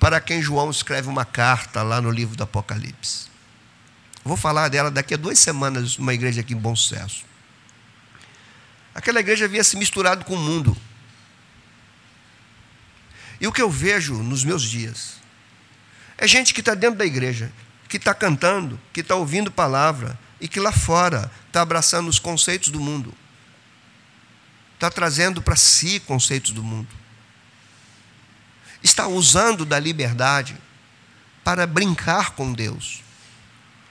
para quem João escreve uma carta lá no livro do Apocalipse. Vou falar dela daqui a duas semanas, numa igreja aqui em Bom Sucesso. Aquela igreja havia se misturado com o mundo. E o que eu vejo nos meus dias é gente que está dentro da igreja, que está cantando, que está ouvindo palavra, e que lá fora está abraçando os conceitos do mundo. Está trazendo para si conceitos do mundo. Está usando da liberdade para brincar com Deus.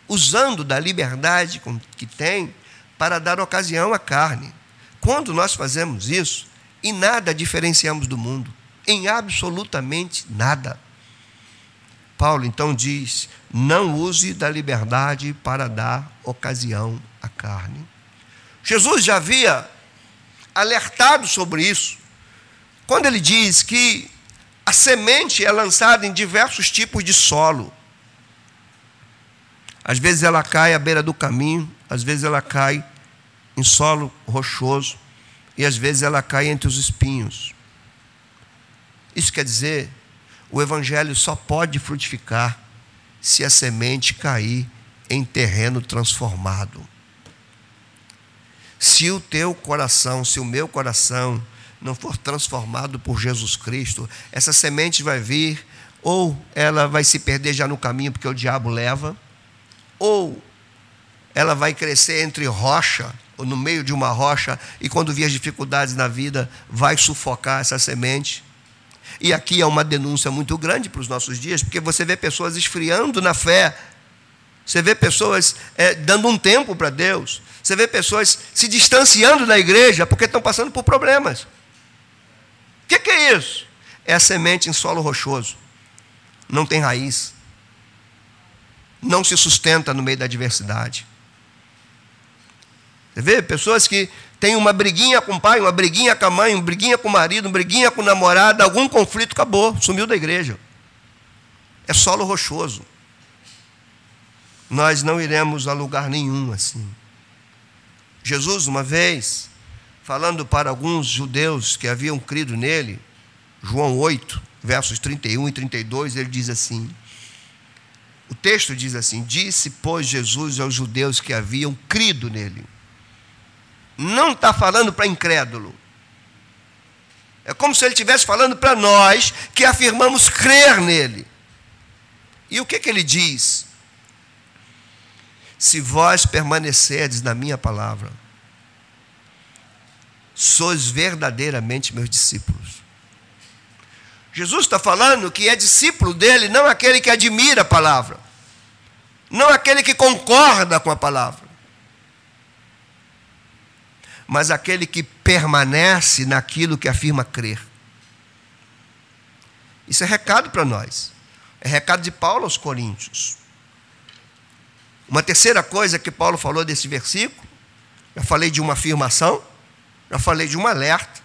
Usando da liberdade que tem para dar ocasião à carne. Quando nós fazemos isso, em nada diferenciamos do mundo em absolutamente nada. Paulo então diz: não use da liberdade para dar ocasião à carne. Jesus já havia alertado sobre isso, quando ele diz que a semente é lançada em diversos tipos de solo. Às vezes ela cai à beira do caminho, às vezes ela cai em solo rochoso, e às vezes ela cai entre os espinhos. Isso quer dizer, o evangelho só pode frutificar se a semente cair em terreno transformado. Se o teu coração, se o meu coração não for transformado por Jesus Cristo, essa semente vai vir, ou ela vai se perder já no caminho porque o diabo leva, ou ela vai crescer entre rocha, ou no meio de uma rocha, e quando vier as dificuldades na vida, vai sufocar essa semente e aqui é uma denúncia muito grande para os nossos dias, porque você vê pessoas esfriando na fé, você vê pessoas é, dando um tempo para Deus, você vê pessoas se distanciando da igreja porque estão passando por problemas. O que, que é isso? É a semente em solo rochoso, não tem raiz, não se sustenta no meio da adversidade. Você vê pessoas que tem uma briguinha com o pai, uma briguinha com a mãe, uma briguinha com o marido, uma briguinha com o namorado, algum conflito, acabou, sumiu da igreja. É solo rochoso. Nós não iremos a lugar nenhum assim. Jesus, uma vez, falando para alguns judeus que haviam crido nele, João 8, versos 31 e 32, ele diz assim: o texto diz assim: Disse, pois, Jesus aos judeus que haviam crido nele não está falando para incrédulo. É como se ele estivesse falando para nós que afirmamos crer nele. E o que, que ele diz? Se vós permanecerdes na minha palavra, sois verdadeiramente meus discípulos. Jesus está falando que é discípulo dele, não aquele que admira a palavra, não aquele que concorda com a palavra, mas aquele que permanece naquilo que afirma crer. Isso é recado para nós. É recado de Paulo aos Coríntios. Uma terceira coisa que Paulo falou desse versículo, já falei de uma afirmação, já falei de um alerta,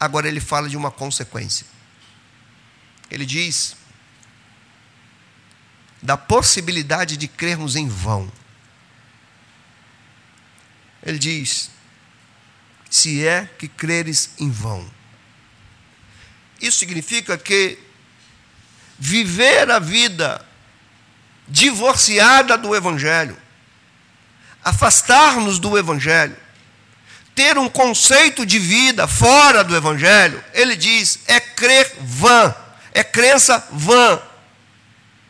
agora ele fala de uma consequência. Ele diz da possibilidade de crermos em vão. Ele diz: se é que creres em vão. Isso significa que viver a vida divorciada do Evangelho, afastar-nos do Evangelho, ter um conceito de vida fora do Evangelho, ele diz, é crer vã, é crença vã,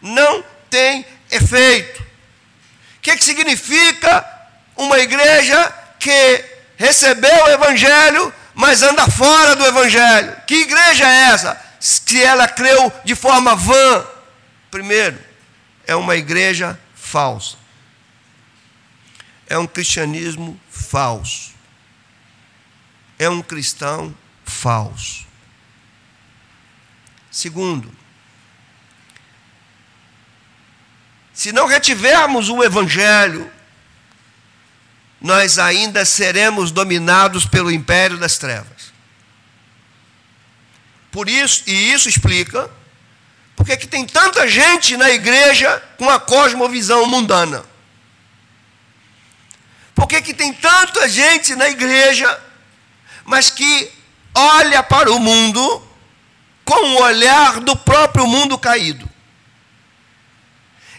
não tem efeito. O que, que significa uma igreja que recebeu o Evangelho, mas anda fora do Evangelho. Que igreja é essa? Que ela creu de forma vã. Primeiro, é uma igreja falsa. É um cristianismo falso. É um cristão falso. Segundo, se não retivermos o Evangelho nós ainda seremos dominados pelo império das trevas. Por isso, e isso explica porque que tem tanta gente na igreja com a cosmovisão mundana. Por que, que tem tanta gente na igreja, mas que olha para o mundo com o olhar do próprio mundo caído?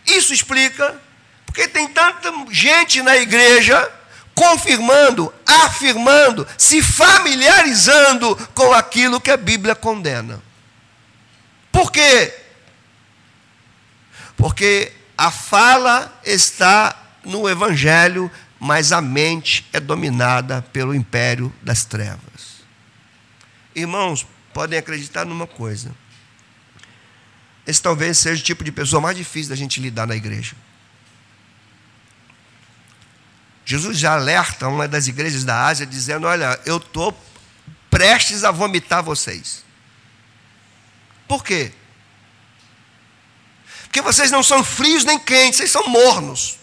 Isso explica Porque tem tanta gente na igreja confirmando, afirmando, se familiarizando com aquilo que a Bíblia condena. Por quê? Porque a fala está no Evangelho, mas a mente é dominada pelo império das trevas. Irmãos, podem acreditar numa coisa. Esse talvez seja o tipo de pessoa mais difícil da gente lidar na igreja. Jesus já alerta uma das igrejas da Ásia, dizendo: Olha, eu estou prestes a vomitar vocês. Por quê? Porque vocês não são frios nem quentes, vocês são mornos.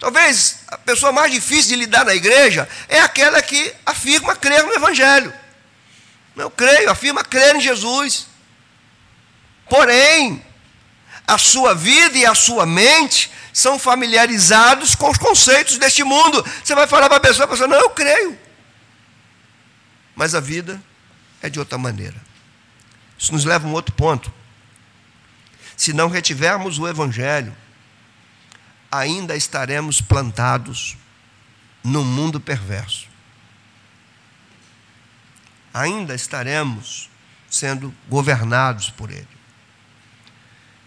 Talvez a pessoa mais difícil de lidar na igreja é aquela que afirma crer no Evangelho. Eu creio, afirma crer em Jesus. Porém, a sua vida e a sua mente são familiarizados com os conceitos deste mundo. Você vai falar para a pessoa, a pessoa, não, eu creio. Mas a vida é de outra maneira. Isso nos leva a um outro ponto. Se não retivermos o Evangelho, ainda estaremos plantados num mundo perverso. Ainda estaremos sendo governados por ele.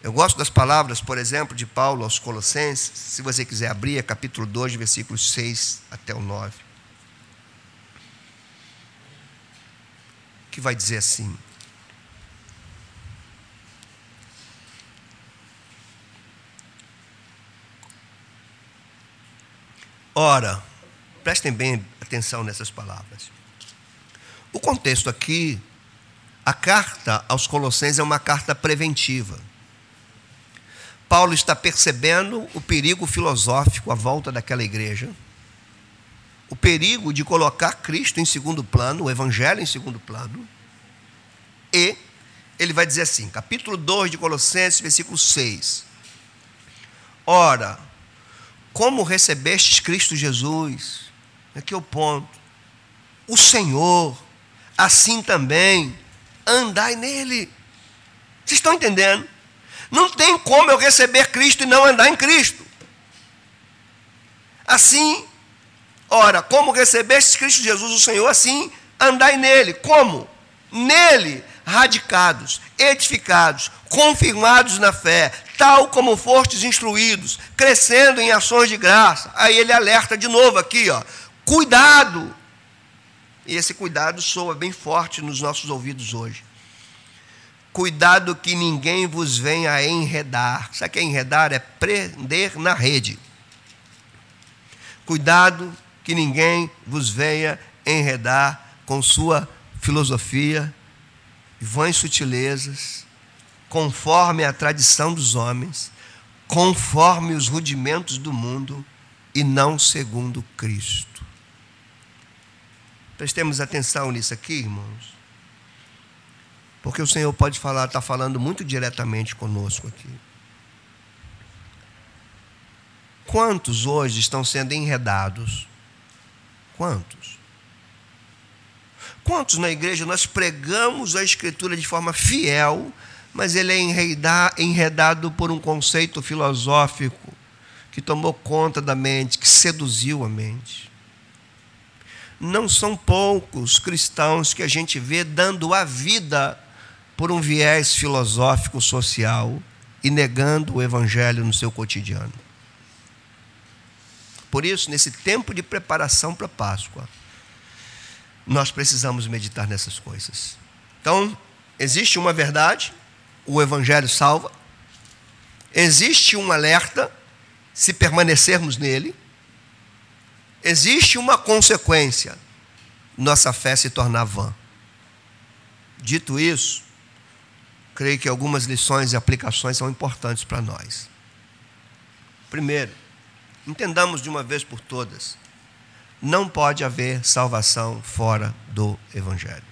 Eu gosto das palavras, por exemplo, de Paulo aos Colossenses, se você quiser abrir, é capítulo 2, versículos 6 até o 9. Que vai dizer assim: Ora, prestem bem atenção nessas palavras. O contexto aqui, a carta aos Colossenses é uma carta preventiva. Paulo está percebendo o perigo filosófico à volta daquela igreja, o perigo de colocar Cristo em segundo plano, o Evangelho em segundo plano, e ele vai dizer assim, capítulo 2 de Colossenses, versículo 6. Ora, como recebestes Cristo Jesus, aqui é o ponto, o Senhor, assim também, andai nele. Vocês estão entendendo? Não tem como eu receber Cristo e não andar em Cristo. Assim, ora, como recebeste Cristo Jesus, o Senhor, assim andai nele. Como? Nele, radicados, edificados, confirmados na fé, tal como fostes instruídos, crescendo em ações de graça. Aí ele alerta de novo aqui, ó. Cuidado! E esse cuidado soa bem forte nos nossos ouvidos hoje. Cuidado que ninguém vos venha enredar. Sabe o que é enredar? É prender na rede. Cuidado que ninguém vos venha enredar com sua filosofia e vãs sutilezas, conforme a tradição dos homens, conforme os rudimentos do mundo e não segundo Cristo. Prestemos atenção nisso aqui, irmãos. Porque o Senhor pode falar, está falando muito diretamente conosco aqui. Quantos hoje estão sendo enredados? Quantos? Quantos na igreja nós pregamos a Escritura de forma fiel, mas ele é enredado por um conceito filosófico que tomou conta da mente, que seduziu a mente? Não são poucos cristãos que a gente vê dando a vida por um viés filosófico social e negando o evangelho no seu cotidiano. Por isso, nesse tempo de preparação para a Páscoa, nós precisamos meditar nessas coisas. Então, existe uma verdade, o evangelho salva. Existe um alerta, se permanecermos nele. Existe uma consequência, nossa fé se tornar vã. Dito isso, creio que algumas lições e aplicações são importantes para nós. Primeiro, entendamos de uma vez por todas: não pode haver salvação fora do Evangelho.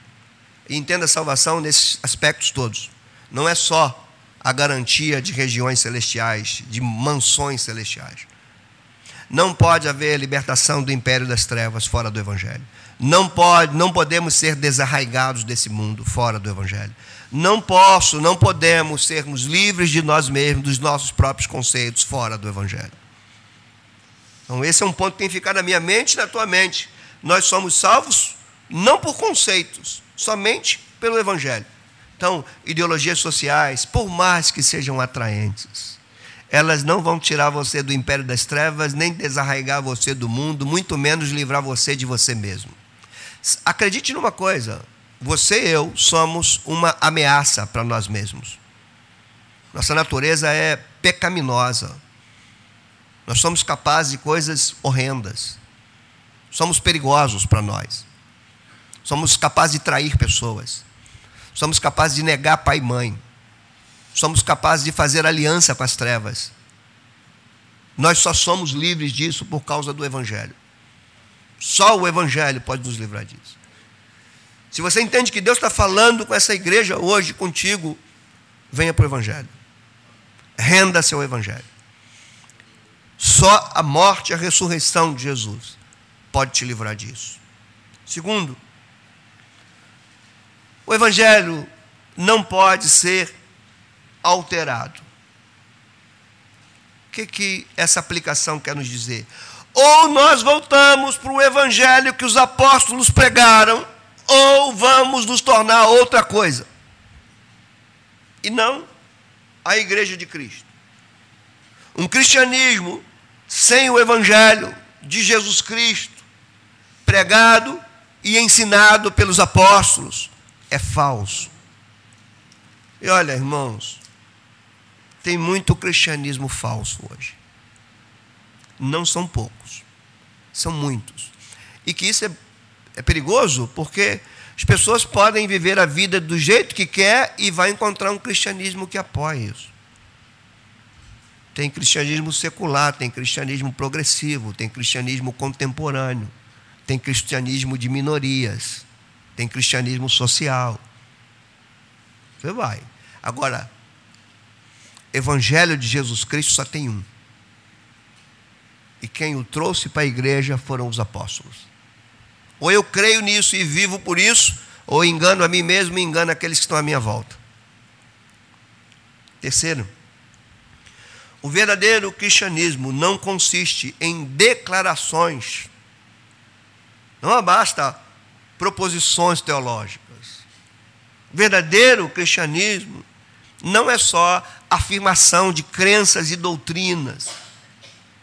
E entenda a salvação nesses aspectos todos. Não é só a garantia de regiões celestiais, de mansões celestiais. Não pode haver libertação do império das trevas fora do Evangelho. Não pode, não podemos ser desarraigados desse mundo fora do Evangelho não posso, não podemos sermos livres de nós mesmos, dos nossos próprios conceitos fora do Evangelho. Então, esse é um ponto que tem que ficar na minha mente e na tua mente. Nós somos salvos não por conceitos, somente pelo Evangelho. Então, ideologias sociais, por mais que sejam atraentes, elas não vão tirar você do império das trevas, nem desarraigar você do mundo, muito menos livrar você de você mesmo. Acredite numa coisa: você e eu somos uma ameaça para nós mesmos. Nossa natureza é pecaminosa. Nós somos capazes de coisas horrendas. Somos perigosos para nós. Somos capazes de trair pessoas. Somos capazes de negar pai e mãe. Somos capazes de fazer aliança com as trevas. Nós só somos livres disso por causa do Evangelho. Só o Evangelho pode nos livrar disso. Se você entende que Deus está falando com essa igreja hoje contigo, venha para o Evangelho. Renda-se ao Evangelho. Só a morte e a ressurreição de Jesus pode te livrar disso. Segundo, o Evangelho não pode ser alterado. O que, que essa aplicação quer nos dizer? Ou nós voltamos para o Evangelho que os apóstolos pregaram ou vamos nos tornar outra coisa. E não a igreja de Cristo. Um cristianismo sem o evangelho de Jesus Cristo, pregado e ensinado pelos apóstolos, é falso. E olha, irmãos, tem muito cristianismo falso hoje. Não são poucos, são muitos. E que isso é é perigoso porque as pessoas podem viver a vida do jeito que quer e vai encontrar um cristianismo que apoia isso. Tem cristianismo secular, tem cristianismo progressivo, tem cristianismo contemporâneo, tem cristianismo de minorias, tem cristianismo social. Você vai. Agora, Evangelho de Jesus Cristo só tem um. E quem o trouxe para a igreja foram os apóstolos. Ou eu creio nisso e vivo por isso, ou engano a mim mesmo e engano aqueles que estão à minha volta. Terceiro, o verdadeiro cristianismo não consiste em declarações, não basta proposições teológicas. O verdadeiro cristianismo não é só afirmação de crenças e doutrinas,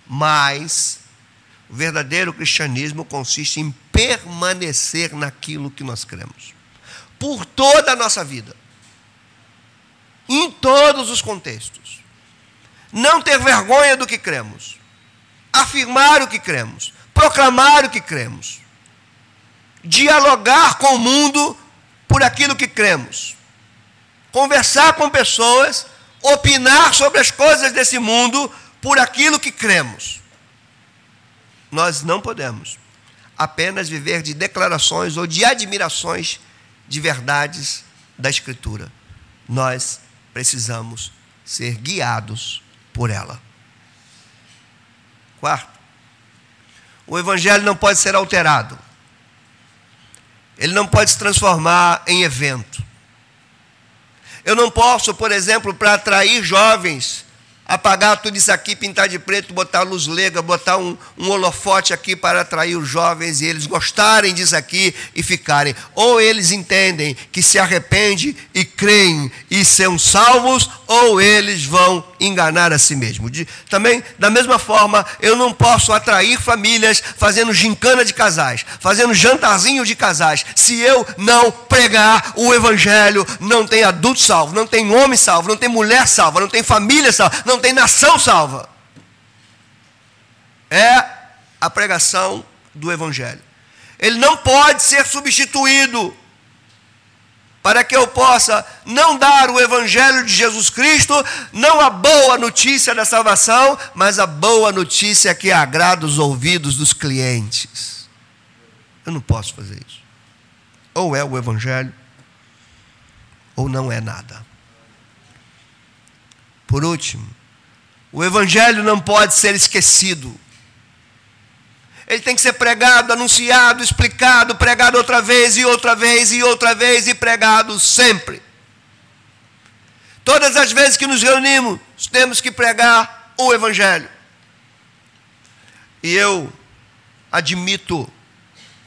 mas o verdadeiro cristianismo consiste em permanecer naquilo que nós cremos. Por toda a nossa vida. Em todos os contextos. Não ter vergonha do que cremos. Afirmar o que cremos. Proclamar o que cremos. Dialogar com o mundo por aquilo que cremos. Conversar com pessoas, opinar sobre as coisas desse mundo por aquilo que cremos. Nós não podemos apenas viver de declarações ou de admirações de verdades da Escritura. Nós precisamos ser guiados por ela. Quarto, o Evangelho não pode ser alterado. Ele não pode se transformar em evento. Eu não posso, por exemplo, para atrair jovens apagar tudo isso aqui, pintar de preto, botar luz lega, botar um, um holofote aqui para atrair os jovens e eles gostarem disso aqui e ficarem. Ou eles entendem que se arrependem e creem e são salvos, ou eles vão enganar a si mesmos. Também, da mesma forma, eu não posso atrair famílias fazendo gincana de casais, fazendo jantarzinho de casais, se eu não pregar o evangelho, não tem adulto salvo, não tem homem salvo, não tem mulher salva, não tem família salva, não tem nação salva. É a pregação do evangelho. Ele não pode ser substituído para que eu possa não dar o Evangelho de Jesus Cristo, não a boa notícia da salvação, mas a boa notícia que agrada os ouvidos dos clientes. Eu não posso fazer isso. Ou é o Evangelho, ou não é nada. Por último, o Evangelho não pode ser esquecido ele tem que ser pregado, anunciado, explicado, pregado outra vez e outra vez e outra vez e pregado sempre. Todas as vezes que nos reunimos, temos que pregar o Evangelho. E eu admito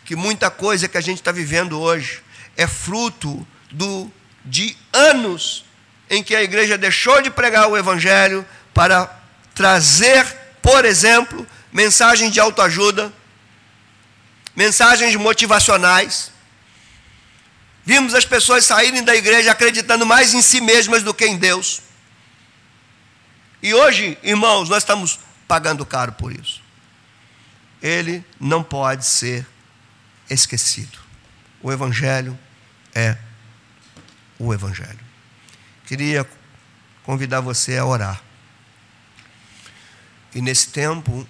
que muita coisa que a gente está vivendo hoje é fruto do, de anos em que a igreja deixou de pregar o Evangelho para trazer, por exemplo, mensagens de autoajuda, mensagens motivacionais. Vimos as pessoas saírem da igreja acreditando mais em si mesmas do que em Deus. E hoje, irmãos, nós estamos pagando caro por isso. Ele não pode ser esquecido. O Evangelho é o Evangelho. Queria convidar você a orar. E nesse tempo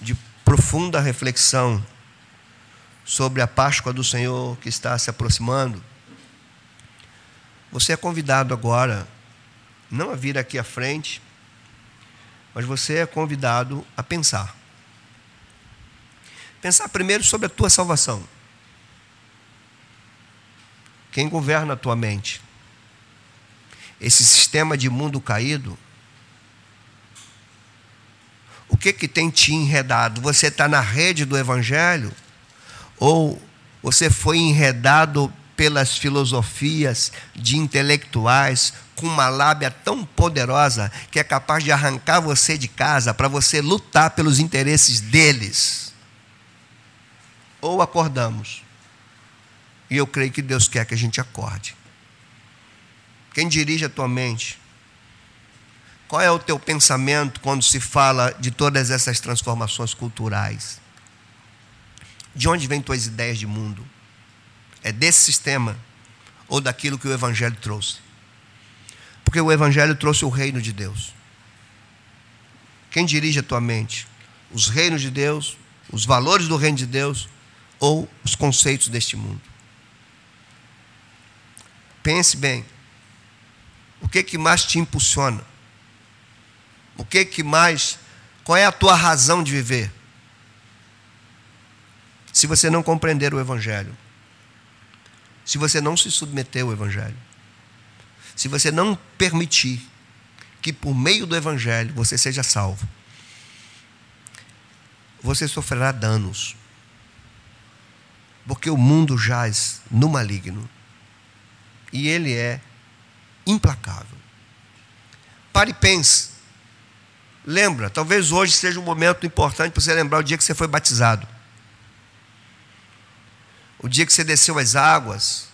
de profunda reflexão sobre a Páscoa do Senhor que está se aproximando, você é convidado agora, não a vir aqui à frente, mas você é convidado a pensar. Pensar primeiro sobre a tua salvação. Quem governa a tua mente? Esse sistema de mundo caído. O que que tem te enredado? Você está na rede do Evangelho? Ou você foi enredado pelas filosofias de intelectuais com uma lábia tão poderosa que é capaz de arrancar você de casa para você lutar pelos interesses deles? ou acordamos. E eu creio que Deus quer que a gente acorde. Quem dirige a tua mente? Qual é o teu pensamento quando se fala de todas essas transformações culturais? De onde vêm tuas ideias de mundo? É desse sistema ou daquilo que o Evangelho trouxe? Porque o Evangelho trouxe o reino de Deus. Quem dirige a tua mente? Os reinos de Deus, os valores do reino de Deus ou os conceitos deste mundo. Pense bem. O que que mais te impulsiona? O que que mais qual é a tua razão de viver? Se você não compreender o evangelho, se você não se submeter ao evangelho, se você não permitir que por meio do evangelho você seja salvo, você sofrerá danos porque o mundo jaz no maligno e ele é implacável. Pare e pense. Lembra, talvez hoje seja um momento importante para você lembrar o dia que você foi batizado. O dia que você desceu as águas,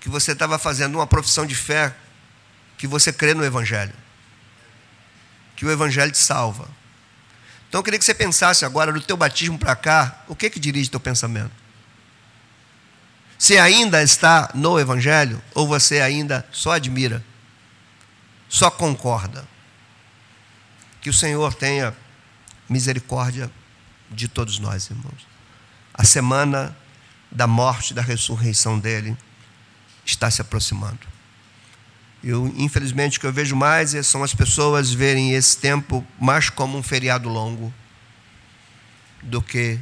que você estava fazendo uma profissão de fé, que você crê no Evangelho. Que o Evangelho te salva. Então eu queria que você pensasse agora, do teu batismo para cá, o que que dirige teu pensamento? Você ainda está no Evangelho ou você ainda só admira, só concorda? Que o Senhor tenha misericórdia de todos nós, irmãos. A semana da morte da ressurreição dele está se aproximando. Eu, infelizmente, o que eu vejo mais é, são as pessoas verem esse tempo mais como um feriado longo do que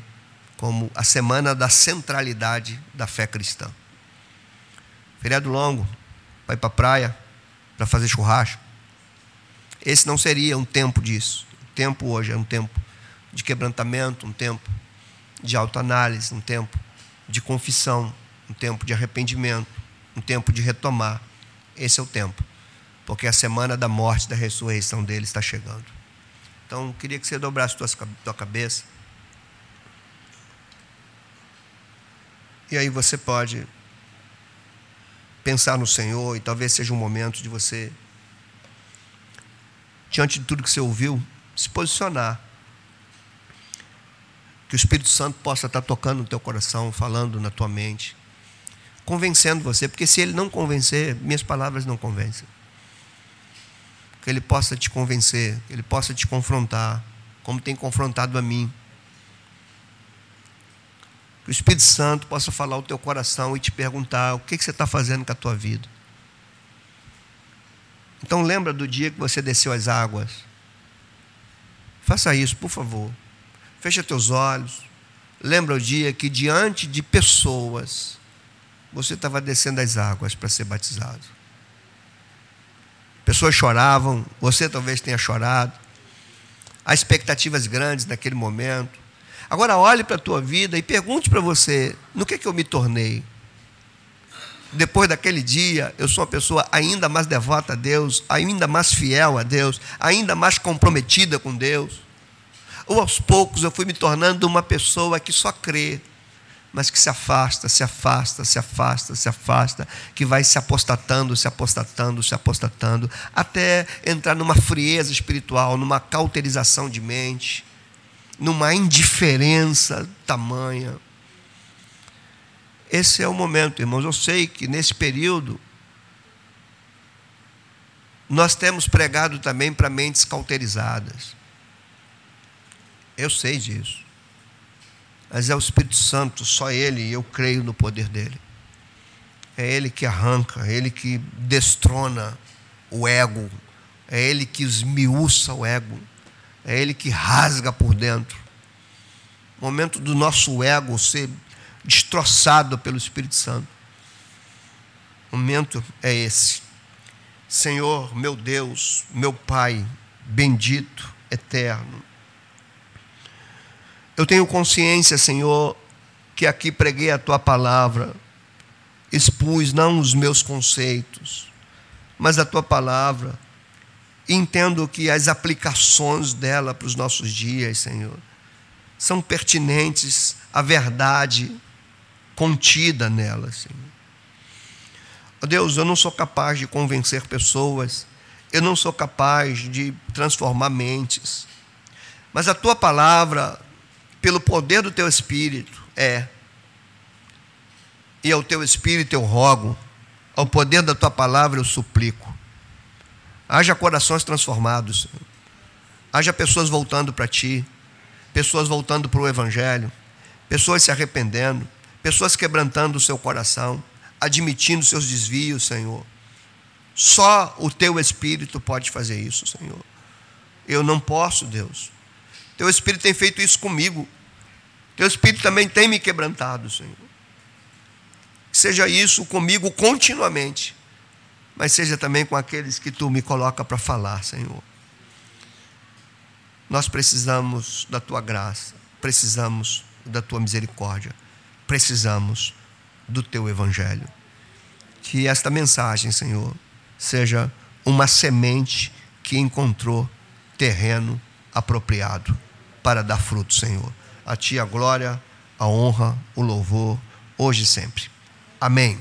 como a semana da centralidade da fé cristã. Feriado longo, vai para a praia para fazer churrasco. Esse não seria um tempo disso. O tempo hoje é um tempo de quebrantamento, um tempo de autoanálise, um tempo de confissão, um tempo de arrependimento, um tempo de retomar. Esse é o tempo, porque a semana da morte da ressurreição dele está chegando. Então, queria que você dobrasse tua, tua cabeça. E aí você pode pensar no Senhor e talvez seja um momento de você, diante de tudo que você ouviu, se posicionar. Que o Espírito Santo possa estar tocando no teu coração, falando na tua mente, convencendo você, porque se ele não convencer, minhas palavras não convencem. Que ele possa te convencer, que ele possa te confrontar, como tem confrontado a mim. Que o Espírito Santo possa falar ao teu coração e te perguntar o que, que você está fazendo com a tua vida. Então lembra do dia que você desceu as águas. Faça isso, por favor. Fecha teus olhos. Lembra o dia que diante de pessoas você estava descendo as águas para ser batizado. Pessoas choravam, você talvez tenha chorado. Há expectativas grandes naquele momento. Agora olhe para a tua vida e pergunte para você: no que, é que eu me tornei? Depois daquele dia, eu sou uma pessoa ainda mais devota a Deus, ainda mais fiel a Deus, ainda mais comprometida com Deus. Ou aos poucos eu fui me tornando uma pessoa que só crê, mas que se afasta, se afasta, se afasta, se afasta, que vai se apostatando, se apostatando, se apostatando, até entrar numa frieza espiritual, numa cauterização de mente, numa indiferença tamanha. Esse é o momento, irmãos. Eu sei que nesse período nós temos pregado também para mentes cauterizadas. Eu sei disso mas é o Espírito Santo, só Ele, e eu creio no poder dele. É Ele que arranca, é Ele que destrona o ego, é Ele que esmiuça o ego, é Ele que rasga por dentro. O momento do nosso ego ser destroçado pelo Espírito Santo. O momento é esse. Senhor, meu Deus, meu Pai, bendito, eterno eu tenho consciência, Senhor, que aqui preguei a tua palavra, expus não os meus conceitos, mas a tua palavra. Entendo que as aplicações dela para os nossos dias, Senhor, são pertinentes à verdade contida nela, Senhor. Oh Deus, eu não sou capaz de convencer pessoas, eu não sou capaz de transformar mentes, mas a tua palavra pelo poder do teu espírito, é. E ao teu espírito eu rogo, ao poder da tua palavra eu suplico. Haja corações transformados, haja pessoas voltando para ti, pessoas voltando para o Evangelho, pessoas se arrependendo, pessoas quebrantando o seu coração, admitindo seus desvios, Senhor. Só o teu Espírito pode fazer isso, Senhor. Eu não posso, Deus. Teu Espírito tem feito isso comigo. Teu Espírito também tem me quebrantado, Senhor. Seja isso comigo continuamente, mas seja também com aqueles que tu me coloca para falar, Senhor. Nós precisamos da tua graça, precisamos da tua misericórdia, precisamos do teu evangelho. Que esta mensagem, Senhor, seja uma semente que encontrou terreno apropriado para dar fruto, Senhor. A Ti a glória, a honra, o louvor, hoje e sempre. Amém.